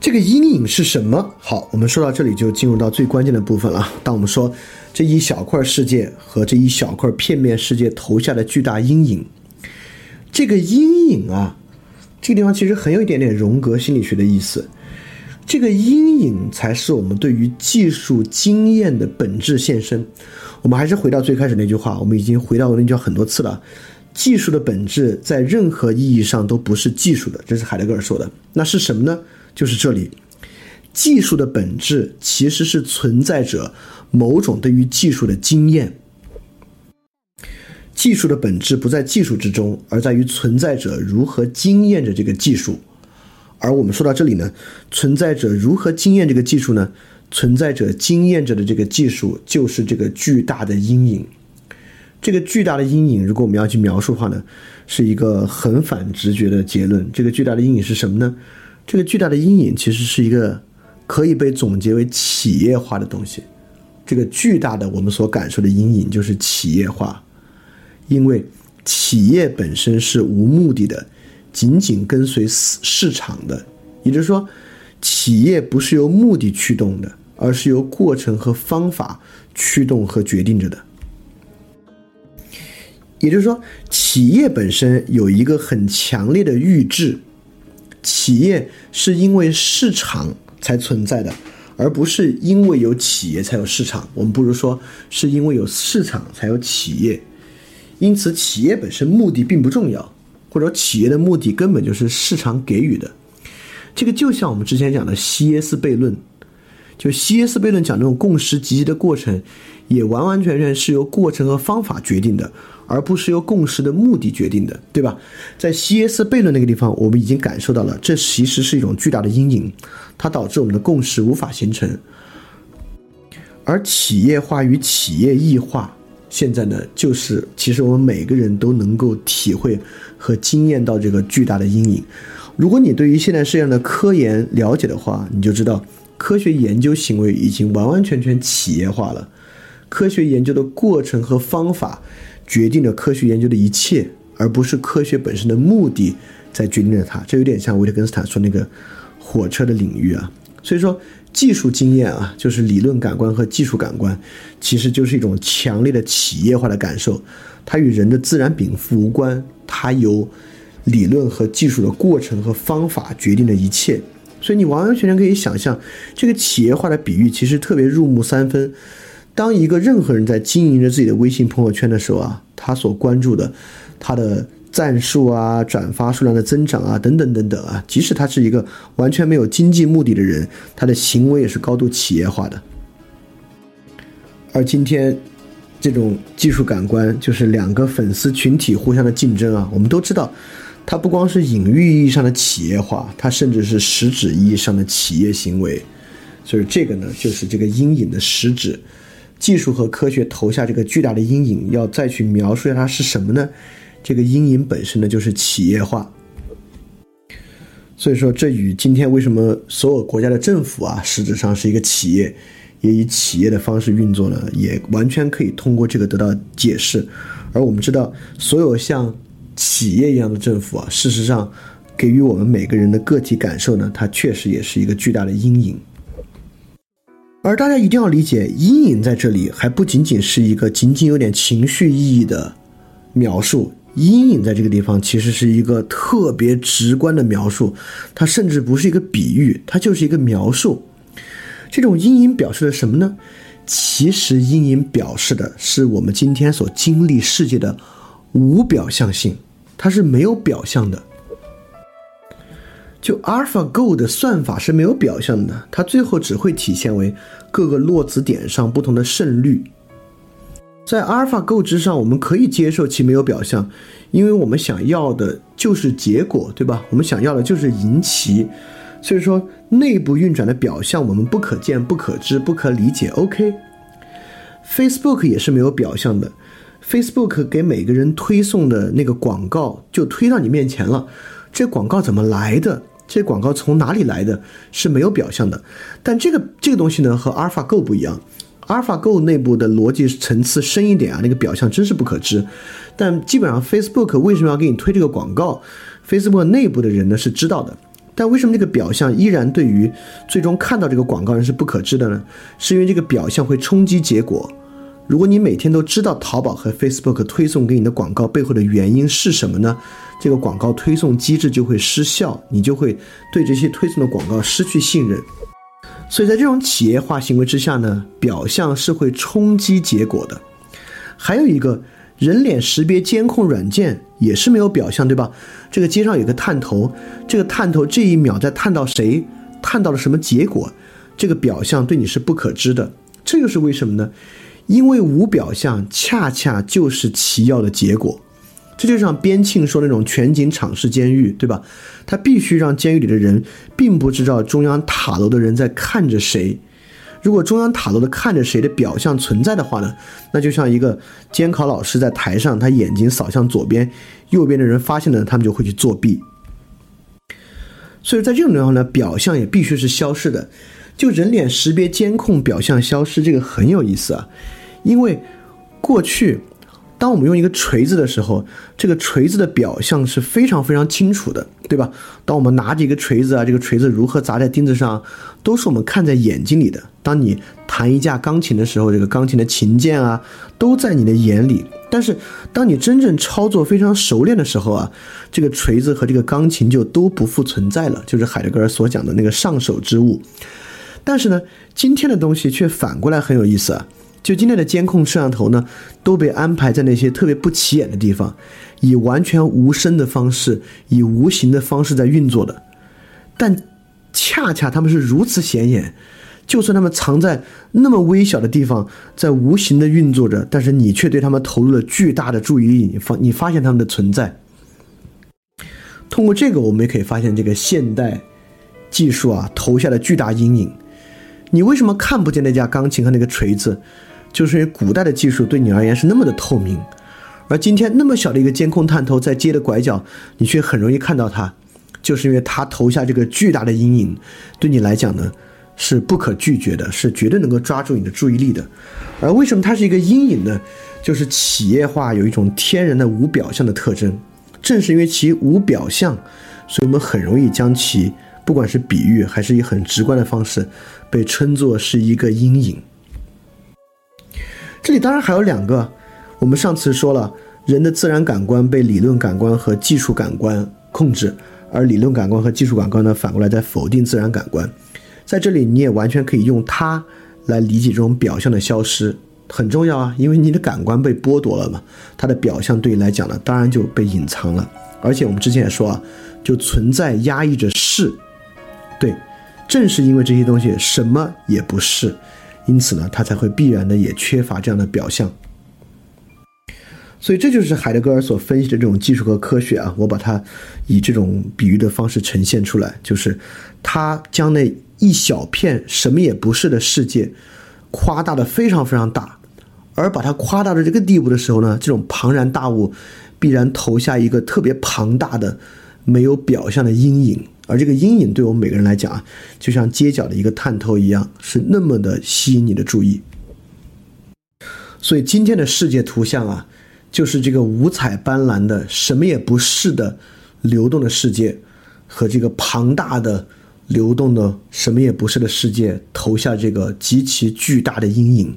这个阴影是什么？好，我们说到这里就进入到最关键的部分了。当我们说这一小块世界和这一小块片面世界投下的巨大阴影，这个阴影啊，这个地方其实很有一点点荣格心理学的意思。这个阴影才是我们对于技术经验的本质现身。我们还是回到最开始那句话，我们已经回到那句话很多次了。技术的本质在任何意义上都不是技术的，这是海德格尔说的。那是什么呢？就是这里，技术的本质其实是存在着某种对于技术的经验。技术的本质不在技术之中，而在于存在者如何经验着这个技术。而我们说到这里呢，存在者如何经验这个技术呢？存在者经验着的这个技术就是这个巨大的阴影。这个巨大的阴影，如果我们要去描述的话呢，是一个很反直觉的结论。这个巨大的阴影是什么呢？这个巨大的阴影其实是一个可以被总结为企业化的东西。这个巨大的我们所感受的阴影就是企业化，因为企业本身是无目的的，仅仅跟随市场的。也就是说，企业不是由目的驱动的，而是由过程和方法驱动和决定着的。也就是说，企业本身有一个很强烈的预制。企业是因为市场才存在的，而不是因为有企业才有市场。我们不如说是因为有市场才有企业。因此，企业本身目的并不重要，或者企业的目的根本就是市场给予的。这个就像我们之前讲的西耶斯悖论，就西耶斯悖论讲这种共识集集的过程，也完完全全是由过程和方法决定的。而不是由共识的目的决定的，对吧？在西耶斯悖论那个地方，我们已经感受到了，这其实是一种巨大的阴影，它导致我们的共识无法形成。而企业化与企业异化，现在呢，就是其实我们每个人都能够体会和经验到这个巨大的阴影。如果你对于现在世界上的科研了解的话，你就知道，科学研究行为已经完完全全企业化了，科学研究的过程和方法。决定了科学研究的一切，而不是科学本身的目的在决定着它。这有点像维特根斯坦说那个火车的领域啊。所以说，技术经验啊，就是理论感官和技术感官，其实就是一种强烈的企业化的感受。它与人的自然禀赋无关，它由理论和技术的过程和方法决定了一切。所以你完完全全可以想象，这个企业化的比喻其实特别入木三分。当一个任何人在经营着自己的微信朋友圈的时候啊，他所关注的，他的赞数啊、转发数量的增长啊，等等等等啊，即使他是一个完全没有经济目的的人，他的行为也是高度企业化的。而今天，这种技术感官就是两个粉丝群体互相的竞争啊，我们都知道，它不光是隐喻意义上的企业化，它甚至是实质意义上的企业行为。所以这个呢，就是这个阴影的实质。技术和科学投下这个巨大的阴影，要再去描述一下它是什么呢？这个阴影本身呢，就是企业化。所以说，这与今天为什么所有国家的政府啊，实质上是一个企业，也以企业的方式运作呢，也完全可以通过这个得到解释。而我们知道，所有像企业一样的政府啊，事实上给予我们每个人的个体感受呢，它确实也是一个巨大的阴影。而大家一定要理解，阴影在这里还不仅仅是一个仅仅有点情绪意义的描述。阴影在这个地方其实是一个特别直观的描述，它甚至不是一个比喻，它就是一个描述。这种阴影表示的什么呢？其实阴影表示的是我们今天所经历世界的无表象性，它是没有表象的。就 AlphaGo 的算法是没有表象的，它最后只会体现为各个落子点上不同的胜率。在 AlphaGo 之上，我们可以接受其没有表象，因为我们想要的就是结果，对吧？我们想要的就是赢棋，所以说内部运转的表象我们不可见、不可知、不可理解。OK，Facebook 也是没有表象的，Facebook 给每个人推送的那个广告就推到你面前了，这广告怎么来的？这广告从哪里来的？是没有表象的，但这个这个东西呢，和 AlphaGo 不一样。AlphaGo 内部的逻辑层次深一点啊，那个表象真是不可知。但基本上 Facebook 为什么要给你推这个广告？Facebook 内部的人呢是知道的。但为什么这个表象依然对于最终看到这个广告人是不可知的呢？是因为这个表象会冲击结果。如果你每天都知道淘宝和 Facebook 推送给你的广告背后的原因是什么呢？这个广告推送机制就会失效，你就会对这些推送的广告失去信任。所以在这种企业化行为之下呢，表象是会冲击结果的。还有一个人脸识别监控软件也是没有表象，对吧？这个街上有个探头，这个探头这一秒在探到谁，探到了什么结果，这个表象对你是不可知的。这又是为什么呢？因为无表象恰恰就是奇要的结果。这就像边沁说那种全景敞式监狱，对吧？他必须让监狱里的人并不知道中央塔楼的人在看着谁。如果中央塔楼的看着谁的表象存在的话呢，那就像一个监考老师在台上，他眼睛扫向左边，右边的人发现了，他们就会去作弊。所以在这种情况呢，表象也必须是消失的。就人脸识别监控表象消失，这个很有意思啊，因为过去。当我们用一个锤子的时候，这个锤子的表象是非常非常清楚的，对吧？当我们拿着一个锤子啊，这个锤子如何砸在钉子上，都是我们看在眼睛里的。当你弹一架钢琴的时候，这个钢琴的琴键啊，都在你的眼里。但是，当你真正操作非常熟练的时候啊，这个锤子和这个钢琴就都不复存在了，就是海德格尔所讲的那个上手之物。但是呢，今天的东西却反过来很有意思啊。就今天的监控摄像头呢，都被安排在那些特别不起眼的地方，以完全无声的方式，以无形的方式在运作的。但恰恰他们是如此显眼，就算他们藏在那么微小的地方，在无形的运作着，但是你却对他们投入了巨大的注意力。你发你发现他们的存在。通过这个，我们也可以发现这个现代技术啊投下的巨大阴影。你为什么看不见那架钢琴和那个锤子？就是因为古代的技术对你而言是那么的透明，而今天那么小的一个监控探头在街的拐角，你却很容易看到它，就是因为它投下这个巨大的阴影，对你来讲呢是不可拒绝的，是绝对能够抓住你的注意力的。而为什么它是一个阴影呢？就是企业化有一种天然的无表象的特征，正是因为其无表象，所以我们很容易将其不管是比喻还是以很直观的方式，被称作是一个阴影。这里当然还有两个，我们上次说了，人的自然感官被理论感官和技术感官控制，而理论感官和技术感官呢，反过来在否定自然感官。在这里，你也完全可以用它来理解这种表象的消失，很重要啊，因为你的感官被剥夺了嘛，它的表象对你来讲呢，当然就被隐藏了。而且我们之前也说啊，就存在压抑着是，对，正是因为这些东西什么也不是。因此呢，他才会必然的也缺乏这样的表象。所以这就是海德格尔所分析的这种技术和科学啊，我把它以这种比喻的方式呈现出来，就是他将那一小片什么也不是的世界夸大的非常非常大，而把它夸大到这个地步的时候呢，这种庞然大物必然投下一个特别庞大的没有表象的阴影。而这个阴影对我们每个人来讲啊，就像街角的一个探头一样，是那么的吸引你的注意。所以今天的世界图像啊，就是这个五彩斑斓的什么也不是的流动的世界，和这个庞大的流动的什么也不是的世界投下这个极其巨大的阴影，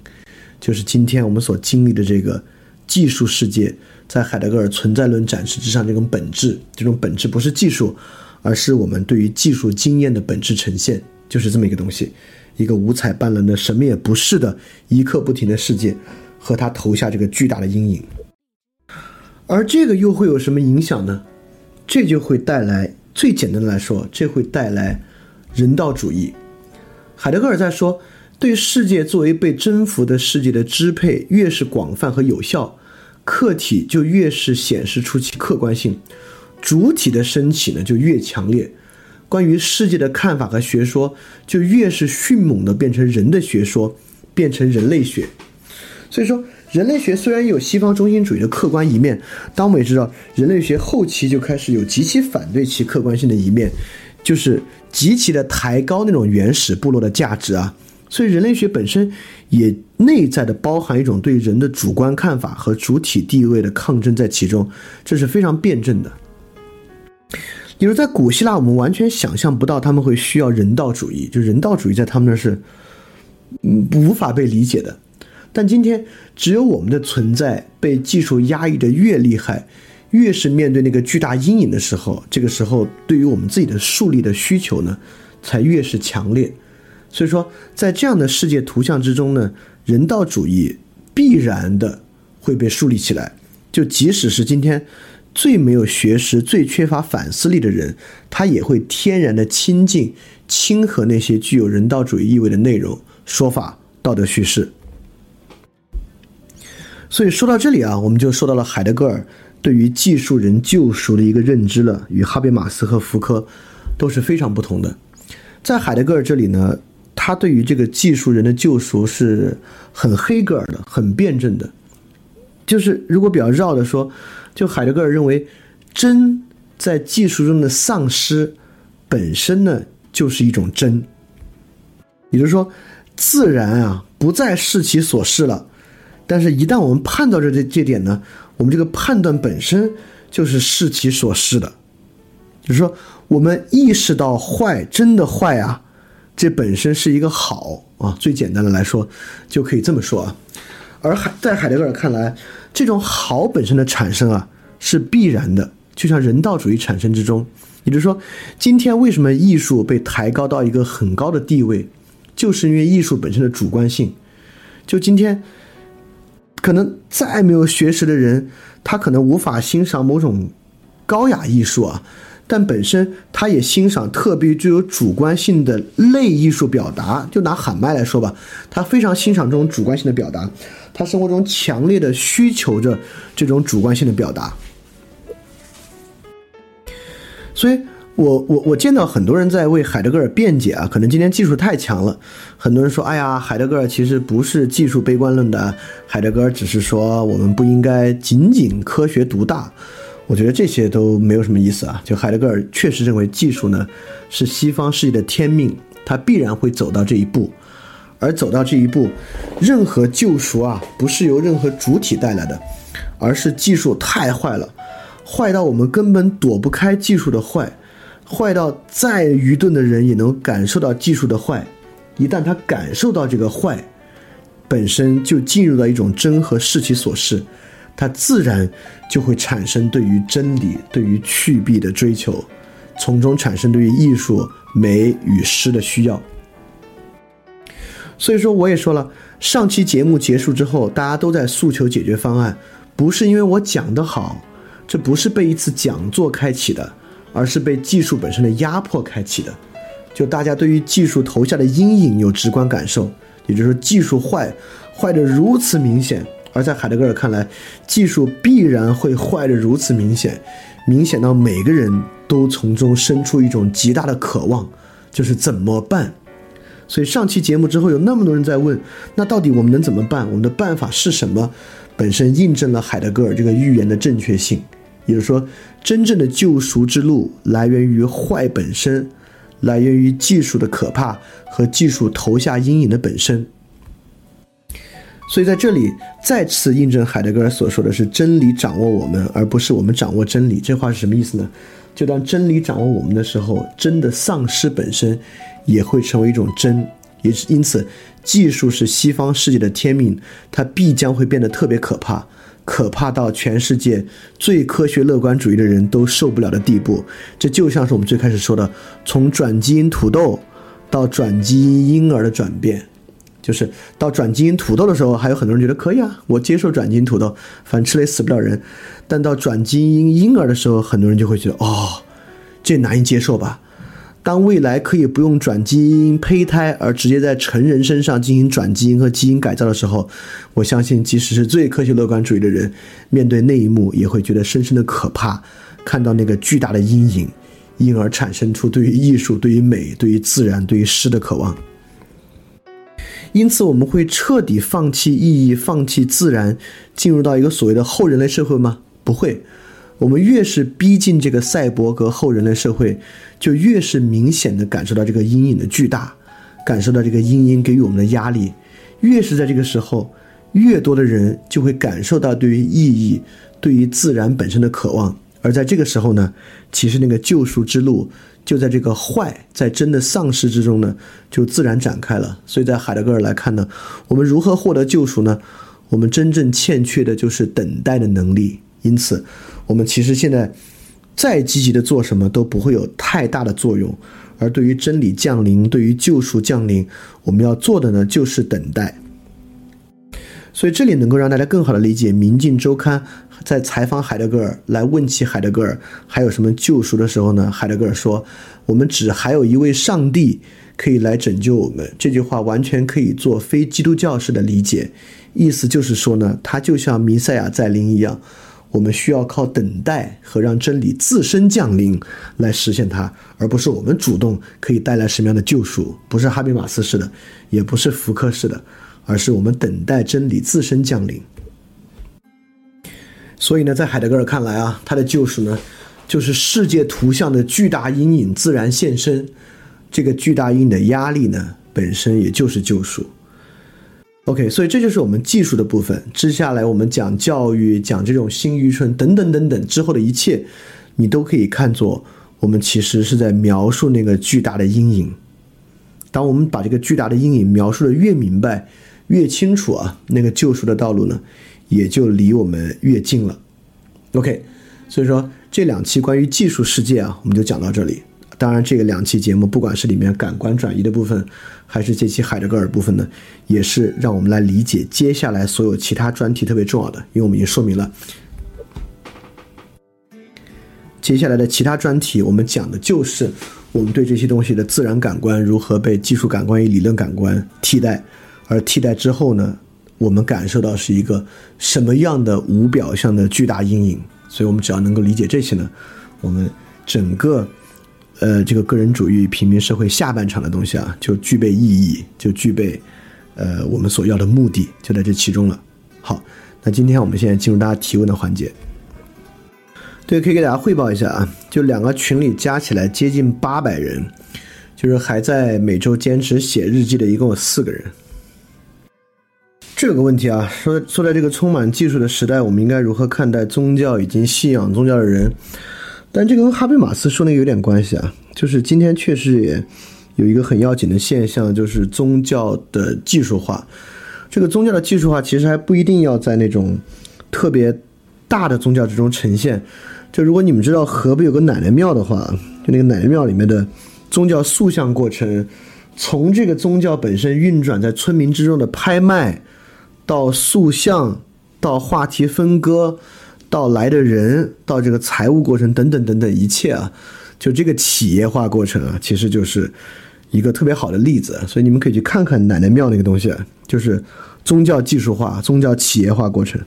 就是今天我们所经历的这个技术世界，在海德格尔存在论展示之上这种本质，这种本质不是技术。而是我们对于技术经验的本质呈现，就是这么一个东西，一个五彩斑斓的什么也不是的一刻不停的世界，和它投下这个巨大的阴影。而这个又会有什么影响呢？这就会带来最简单的来说，这会带来人道主义。海德格尔在说，对世界作为被征服的世界的支配越是广泛和有效，客体就越是显示出其客观性。主体的升起呢，就越强烈；关于世界的看法和学说，就越是迅猛的变成人的学说，变成人类学。所以说，人类学虽然有西方中心主义的客观一面，但我们也知道，人类学后期就开始有极其反对其客观性的一面，就是极其的抬高那种原始部落的价值啊。所以，人类学本身也内在的包含一种对人的主观看法和主体地位的抗争在其中，这是非常辩证的。比如在古希腊，我们完全想象不到他们会需要人道主义，就人道主义在他们那是嗯无法被理解的。但今天，只有我们的存在被技术压抑的越厉害，越是面对那个巨大阴影的时候，这个时候对于我们自己的树立的需求呢，才越是强烈。所以说，在这样的世界图像之中呢，人道主义必然的会被树立起来。就即使是今天最没有学识、最缺乏反思力的人，他也会天然的亲近、亲和那些具有人道主义意味的内容、说法、道德叙事。所以说到这里啊，我们就说到了海德格尔对于技术人救赎的一个认知了，与哈贝马斯和福柯都是非常不同的。在海德格尔这里呢，他对于这个技术人的救赎是很黑格尔的、很辩证的。就是如果比较绕的说，就海德格尔认为，真在技术中的丧失本身呢，就是一种真。也就是说，自然啊不再是其所是了。但是，一旦我们判断这这这点呢，我们这个判断本身就是视其所是的，就是说，我们意识到坏真的坏啊，这本身是一个好啊。最简单的来说，就可以这么说啊。而海在海德格尔看来，这种好本身的产生啊是必然的，就像人道主义产生之中。也就是说，今天为什么艺术被抬高到一个很高的地位，就是因为艺术本身的主观性。就今天。可能再没有学识的人，他可能无法欣赏某种高雅艺术啊，但本身他也欣赏特别具有主观性的类艺术表达。就拿喊麦来说吧，他非常欣赏这种主观性的表达，他生活中强烈的需求着这种主观性的表达，所以。我我我见到很多人在为海德格尔辩解啊，可能今天技术太强了，很多人说，哎呀，海德格尔其实不是技术悲观论的，海德格尔只是说我们不应该仅仅科学独大。我觉得这些都没有什么意思啊。就海德格尔确实认为技术呢是西方世界的天命，他必然会走到这一步，而走到这一步，任何救赎啊不是由任何主体带来的，而是技术太坏了，坏到我们根本躲不开技术的坏。坏到再愚钝的人也能感受到技术的坏，一旦他感受到这个坏，本身就进入到一种真和视其所示，他自然就会产生对于真理、对于去弊的追求，从中产生对于艺术、美与诗的需要。所以说，我也说了，上期节目结束之后，大家都在诉求解决方案，不是因为我讲得好，这不是被一次讲座开启的。而是被技术本身的压迫开启的，就大家对于技术投下的阴影有直观感受，也就是说技术坏，坏的如此明显。而在海德格尔看来，技术必然会坏的如此明显，明显到每个人都从中生出一种极大的渴望，就是怎么办。所以上期节目之后，有那么多人在问，那到底我们能怎么办？我们的办法是什么？本身印证了海德格尔这个预言的正确性。也就是说，真正的救赎之路来源于坏本身，来源于技术的可怕和技术投下阴影的本身。所以在这里再次印证海德格尔所说的是：真理掌握我们，而不是我们掌握真理。这话是什么意思呢？就当真理掌握我们的时候，真的丧失本身也会成为一种真。也是因此，技术是西方世界的天命，它必将会变得特别可怕。可怕到全世界最科学乐观主义的人都受不了的地步，这就像是我们最开始说的，从转基因土豆到转基因婴儿的转变，就是到转基因土豆的时候，还有很多人觉得可以啊，我接受转基因土豆，反正吃了也死不了人。但到转基因婴儿的时候，很多人就会觉得，哦，这难以接受吧。当未来可以不用转基因胚胎，而直接在成人身上进行转基因和基因改造的时候，我相信，即使是最科学乐观主义的人，面对那一幕也会觉得深深的可怕。看到那个巨大的阴影，因而产生出对于艺术、对于美、对于自然、对于诗的渴望。因此，我们会彻底放弃意义、放弃自然，进入到一个所谓的后人类社会吗？不会。我们越是逼近这个赛博格后人类社会，就越是明显的感受到这个阴影的巨大，感受到这个阴影给予我们的压力。越是在这个时候，越多的人就会感受到对于意义、对于自然本身的渴望，而在这个时候呢，其实那个救赎之路就在这个坏在真的丧失之中呢，就自然展开了。所以在海德格尔来看呢，我们如何获得救赎呢？我们真正欠缺的就是等待的能力。因此，我们其实现在再积极的做什么都不会有太大的作用。而对于真理降临，对于救赎降临，我们要做的呢，就是等待。所以这里能够让大家更好的理解《明镜周刊》在采访海德格尔，来问起海德格尔还有什么救赎的时候呢？海德格尔说：“我们只还有一位上帝可以来拯救我们。”这句话完全可以做非基督教式的理解，意思就是说呢，他就像弥赛亚在临一样，我们需要靠等待和让真理自身降临来实现它，而不是我们主动可以带来什么样的救赎，不是哈比马斯式的，也不是福柯式的。而是我们等待真理自身降临。所以呢，在海德格尔看来啊，他的救赎呢，就是世界图像的巨大阴影自然现身。这个巨大阴影的压力呢，本身也就是救赎。OK，所以这就是我们技术的部分。接下来我们讲教育，讲这种新愚蠢等等等等之后的一切，你都可以看作我们其实是在描述那个巨大的阴影。当我们把这个巨大的阴影描述的越明白。越清楚啊，那个救赎的道路呢，也就离我们越近了。OK，所以说这两期关于技术世界啊，我们就讲到这里。当然，这个两期节目，不管是里面感官转移的部分，还是这期海德格尔部分呢，也是让我们来理解接下来所有其他专题特别重要的。因为我们已经说明了，接下来的其他专题，我们讲的就是我们对这些东西的自然感官如何被技术感官与理论感官替代。而替代之后呢，我们感受到是一个什么样的无表象的巨大阴影？所以，我们只要能够理解这些呢，我们整个，呃，这个个人主义平民社会下半场的东西啊，就具备意义，就具备，呃，我们所要的目的，就在这其中了。好，那今天我们现在进入大家提问的环节。对，可以给大家汇报一下啊，就两个群里加起来接近八百人，就是还在每周坚持写日记的，一共有四个人。这个问题啊，说说在这个充满技术的时代，我们应该如何看待宗教以及信仰宗教的人？但这个跟哈贝马斯说那个有点关系啊，就是今天确实也有一个很要紧的现象，就是宗教的技术化。这个宗教的技术化其实还不一定要在那种特别大的宗教之中呈现。就如果你们知道河北有个奶奶庙的话，就那个奶奶庙里面的宗教塑像过程，从这个宗教本身运转在村民之中的拍卖。到塑像，到话题分割，到来的人，到这个财务过程等等等等一切啊，就这个企业化过程啊，其实就是一个特别好的例子。所以你们可以去看看奶奶庙那个东西，就是宗教技术化、宗教企业化过程。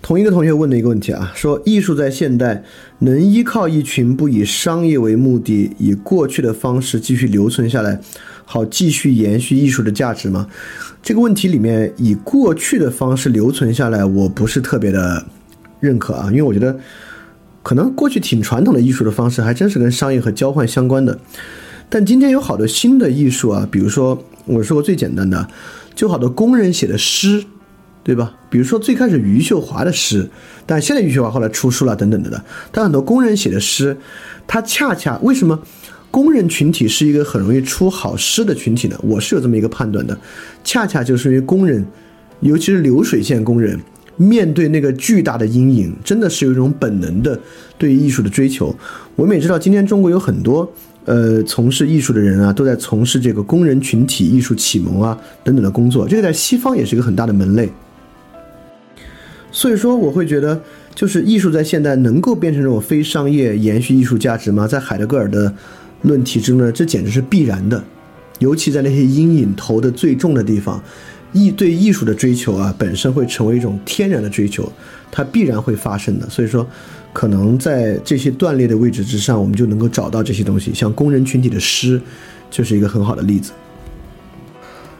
同一个同学问的一个问题啊，说艺术在现代能依靠一群不以商业为目的、以过去的方式继续留存下来，好继续延续艺术的价值吗？这个问题里面以过去的方式留存下来，我不是特别的认可啊，因为我觉得可能过去挺传统的艺术的方式还真是跟商业和交换相关的。但今天有好多新的艺术啊，比如说我说过最简单的，就好多工人写的诗，对吧？比如说最开始余秀华的诗，但现在余秀华后来出书了等等的的，但很多工人写的诗，它恰恰为什么？工人群体是一个很容易出好诗的群体呢，我是有这么一个判断的，恰恰就是因为工人，尤其是流水线工人，面对那个巨大的阴影，真的是有一种本能的对艺术的追求。我们也知道，今天中国有很多呃从事艺术的人啊，都在从事这个工人群体艺术启蒙啊等等的工作，这个在西方也是一个很大的门类。所以说，我会觉得，就是艺术在现代能够变成这种非商业延续艺术价值吗？在海德格尔的。论题之中呢，这简直是必然的，尤其在那些阴影投的最重的地方，艺对艺术的追求啊，本身会成为一种天然的追求，它必然会发生的。所以说，可能在这些断裂的位置之上，我们就能够找到这些东西，像工人群体的诗，就是一个很好的例子。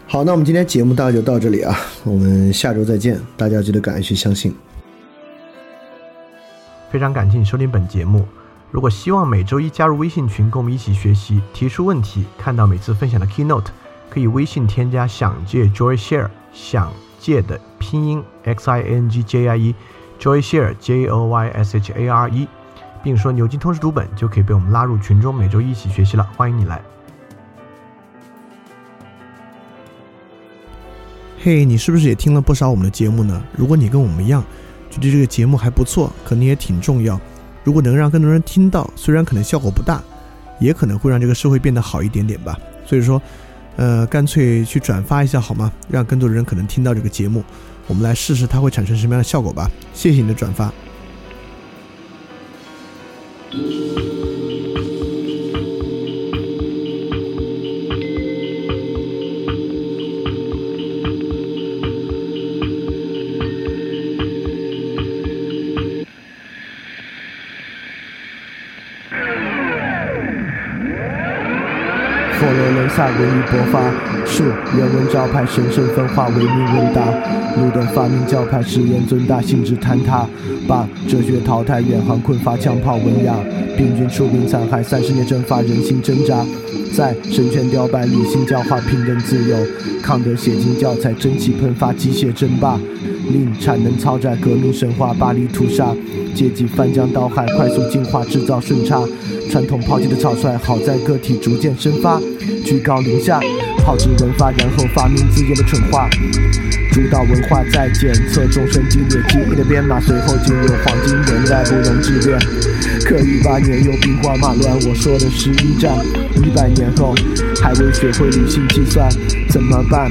好，那我们今天节目大概就到这里啊，我们下周再见，大家记得敢于去相信。非常感谢你收听本节目。如果希望每周一加入微信群，跟我们一起学习、提出问题、看到每次分享的 keynote，可以微信添加“想借 Joy Share”，想借的拼音 x i n g j i e，Joyshare J O Y S H A R E，并说牛津通识读本就可以被我们拉入群中，每周一起学习了。欢迎你来。嘿，你是不是也听了不少我们的节目呢？如果你跟我们一样，觉得这个节目还不错，可能也挺重要。如果能让更多人听到，虽然可能效果不大，也可能会让这个社会变得好一点点吧。所以说，呃，干脆去转发一下好吗？让更多的人可能听到这个节目。我们来试试它会产生什么样的效果吧。谢谢你的转发。勃发，树人文招牌神圣分化，唯命问答。路灯发明教派，誓言尊大，性质坍塌。把哲学淘汰，远航困乏，枪炮文雅。病菌出兵残害，三十年蒸发，人心挣扎。在神权雕版，理性教化，平等自由。抗德写进教材，蒸汽喷发，机械争霸。令产能超载，革命神话，巴黎屠杀。阶级翻江倒海，快速进化，制造顺差。传统抛弃的草率，好在个体逐渐生发。居高临下，炮制文发，然后发明自由的蠢话。主导文化在检测终身激烈记忆的编码，随后进入黄金年代，不容置辩。可一八年又兵荒马乱，我说的是一战。一百年后还未学会理性计算，怎么办？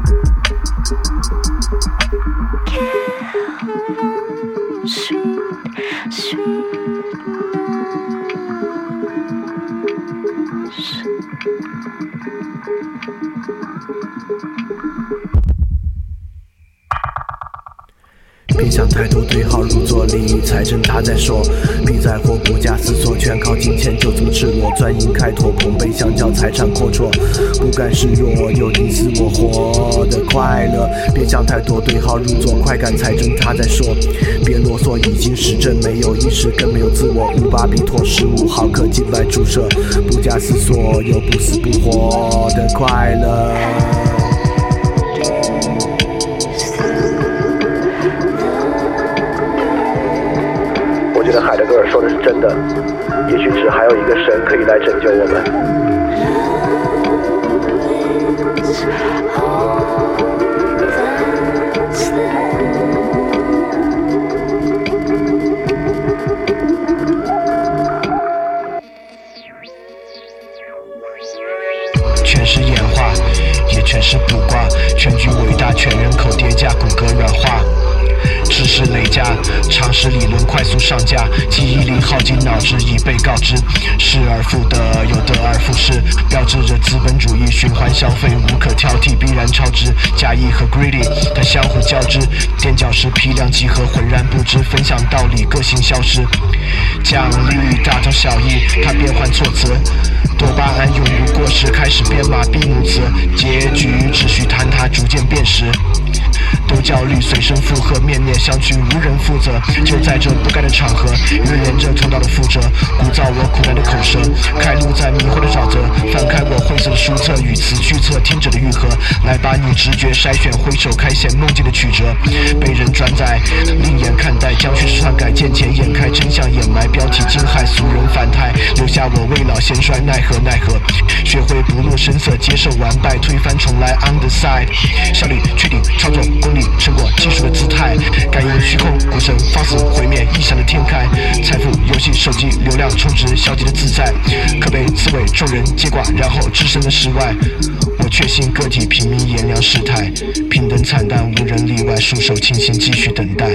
再说。别在乎不假思索，全靠金钱就这么赤裸。钻营开拓，捧杯相较，财产阔绰。不甘示弱，有你死我活的快乐。别想太多，对号入座，快感财挣扎再说。别啰嗦，已经实证，没有意识，更没有自我。五巴比妥，十五毫克静脉注射，不假思索，有不死不活的快乐。真的，也许只还有一个神可以来拯救我们。全是演化，也全是卜卦，全局伟大，全人口叠加，骨骼软化。知识累加，常识理论快速上架，记忆力耗尽，脑汁已被告知，失而复得，又得而复失，标志着资本主义循环消费无可挑剔，必然超支。假意和 greedy 它相互交织，垫脚石批量集合，浑然不知，分享道理，个性消失。奖励大同小异，它变换措辞。多巴胺永不过时，开始编码闭幕词，结局秩序坍塌，逐渐变实。不焦虑，随声附和，面面相觑，无人负责。就在这不该的场合，预言着通道的覆辙，鼓噪我苦难的口舌，开路在迷惑的沼泽。翻开我晦涩的书册，语词句册，听者的愈合。来把你直觉筛选，挥手开显梦境的曲折。被人转载，另眼看待，将叙事篡改，见钱眼开，真相掩埋，标题惊骇，俗人反态，未老先衰，奈何奈何。学会不露声色，接受完败，推翻重来，on the side。效率确定，操作功力，成果技术的姿态，感应虚空，股神放肆毁灭，异想的天开。财富游戏，手机流量充值，消极的自在，可被刺猬众人接挂，然后置身的世外。我确信个体平民炎凉世态，平等惨淡，无人例外，束手清心，继续等待。